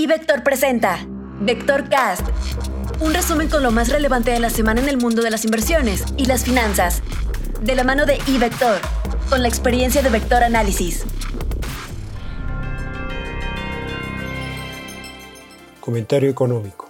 Y Vector presenta Vector Cast, un resumen con lo más relevante de la semana en el mundo de las inversiones y las finanzas, de la mano de iVector, con la experiencia de Vector Análisis. Comentario económico.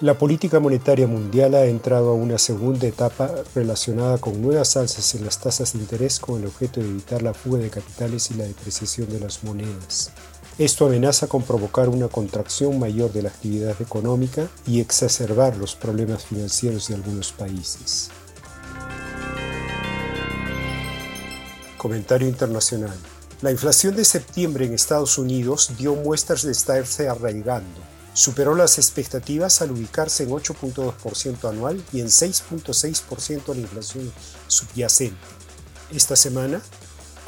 La política monetaria mundial ha entrado a una segunda etapa relacionada con nuevas alzas en las tasas de interés con el objeto de evitar la fuga de capitales y la depreciación de las monedas. Esto amenaza con provocar una contracción mayor de la actividad económica y exacerbar los problemas financieros de algunos países. Comentario internacional. La inflación de septiembre en Estados Unidos dio muestras de estarse arraigando superó las expectativas al ubicarse en 8.2% anual y en 6.6% la inflación subyacente. Esta semana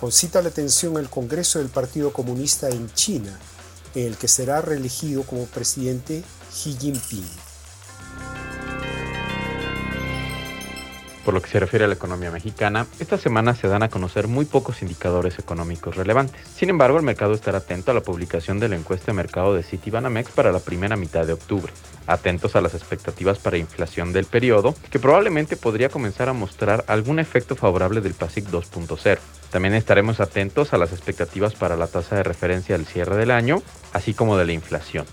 concita la atención el Congreso del Partido Comunista en China, en el que será reelegido como presidente Xi Jinping. Por lo que se refiere a la economía mexicana, esta semana se dan a conocer muy pocos indicadores económicos relevantes. Sin embargo, el mercado estará atento a la publicación de la encuesta de mercado de Citibanamex para la primera mitad de octubre. Atentos a las expectativas para inflación del periodo, que probablemente podría comenzar a mostrar algún efecto favorable del PASIC 2.0. También estaremos atentos a las expectativas para la tasa de referencia al cierre del año, así como de la inflación.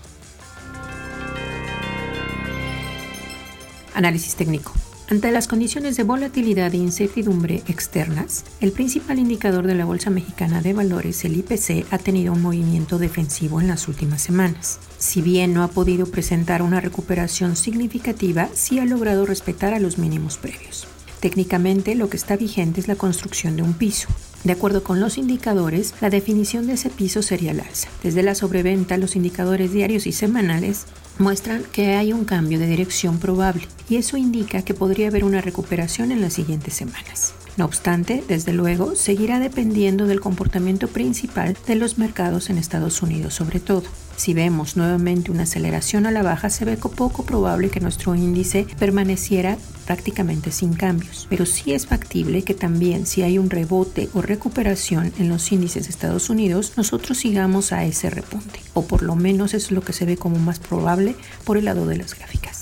Análisis técnico. Ante las condiciones de volatilidad e incertidumbre externas, el principal indicador de la Bolsa Mexicana de Valores, el IPC, ha tenido un movimiento defensivo en las últimas semanas. Si bien no ha podido presentar una recuperación significativa, sí ha logrado respetar a los mínimos previos. Técnicamente, lo que está vigente es la construcción de un piso. De acuerdo con los indicadores, la definición de ese piso sería el alza. Desde la sobreventa, los indicadores diarios y semanales muestran que hay un cambio de dirección probable y eso indica que podría haber una recuperación en las siguientes semanas. No obstante, desde luego, seguirá dependiendo del comportamiento principal de los mercados en Estados Unidos sobre todo. Si vemos nuevamente una aceleración a la baja, se ve poco probable que nuestro índice permaneciera prácticamente sin cambios, pero sí es factible que también si hay un rebote o recuperación en los índices de Estados Unidos, nosotros sigamos a ese repunte, o por lo menos es lo que se ve como más probable por el lado de las gráficas.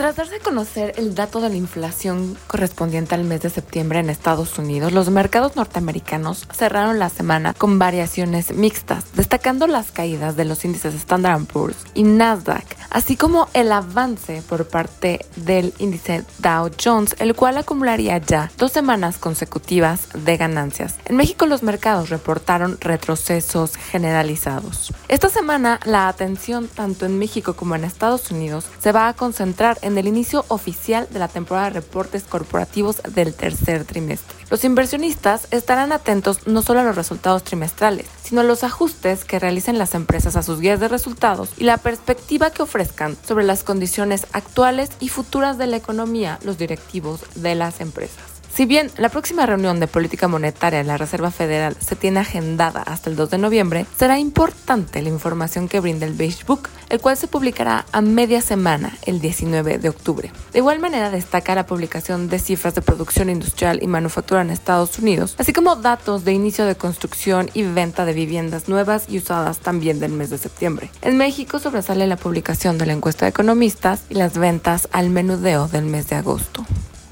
Tras darse a conocer el dato de la inflación correspondiente al mes de septiembre en Estados Unidos, los mercados norteamericanos cerraron la semana con variaciones mixtas, destacando las caídas de los índices Standard Poor's y Nasdaq, así como el avance por parte del índice Dow Jones, el cual acumularía ya dos semanas consecutivas de ganancias. En México los mercados reportaron retrocesos generalizados. Esta semana la atención tanto en México como en Estados Unidos se va a concentrar en en el inicio oficial de la temporada de reportes corporativos del tercer trimestre. Los inversionistas estarán atentos no solo a los resultados trimestrales, sino a los ajustes que realicen las empresas a sus guías de resultados y la perspectiva que ofrezcan sobre las condiciones actuales y futuras de la economía los directivos de las empresas. Si bien la próxima reunión de política monetaria en la Reserva Federal se tiene agendada hasta el 2 de noviembre, será importante la información que brinda el Beige Book, el cual se publicará a media semana, el 19 de octubre. De igual manera destaca la publicación de cifras de producción industrial y manufactura en Estados Unidos, así como datos de inicio de construcción y venta de viviendas nuevas y usadas también del mes de septiembre. En México sobresale la publicación de la encuesta de economistas y las ventas al menudeo del mes de agosto.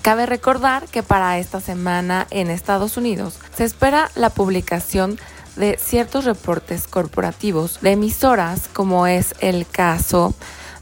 Cabe recordar que para esta semana en Estados Unidos se espera la publicación de ciertos reportes corporativos de emisoras, como es el caso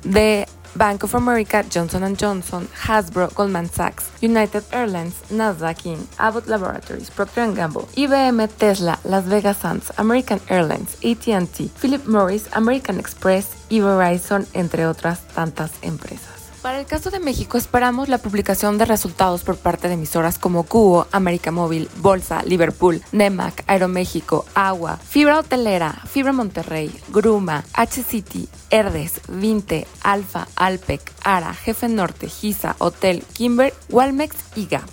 de Bank of America, Johnson Johnson, Hasbro, Goldman Sachs, United Airlines, Nasdaq Inc., Abbott Laboratories, Procter Gamble, IBM, Tesla, Las Vegas Sands, American Airlines, AT&T, Philip Morris, American Express y Verizon, entre otras tantas empresas. Para el caso de México esperamos la publicación de resultados por parte de emisoras como Cubo, América Móvil, Bolsa, Liverpool, Nemac, Aeroméxico, Agua, Fibra Hotelera, Fibra Monterrey, Gruma, H-City, Herdes, Vinte, Alfa, Alpec, Ara, Jefe Norte, Giza, Hotel, Kimber, Walmex y Gap.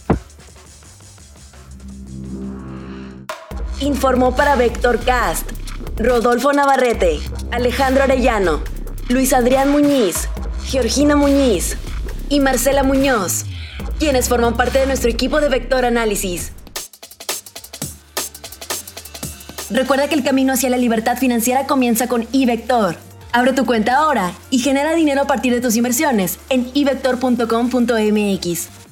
Informó para Vector Cast Rodolfo Navarrete, Alejandro Arellano, Luis Adrián Muñiz, Georgina Muñiz y Marcela Muñoz, quienes forman parte de nuestro equipo de Vector Análisis. Recuerda que el camino hacia la libertad financiera comienza con iVector. Abre tu cuenta ahora y genera dinero a partir de tus inversiones en ivector.com.mx.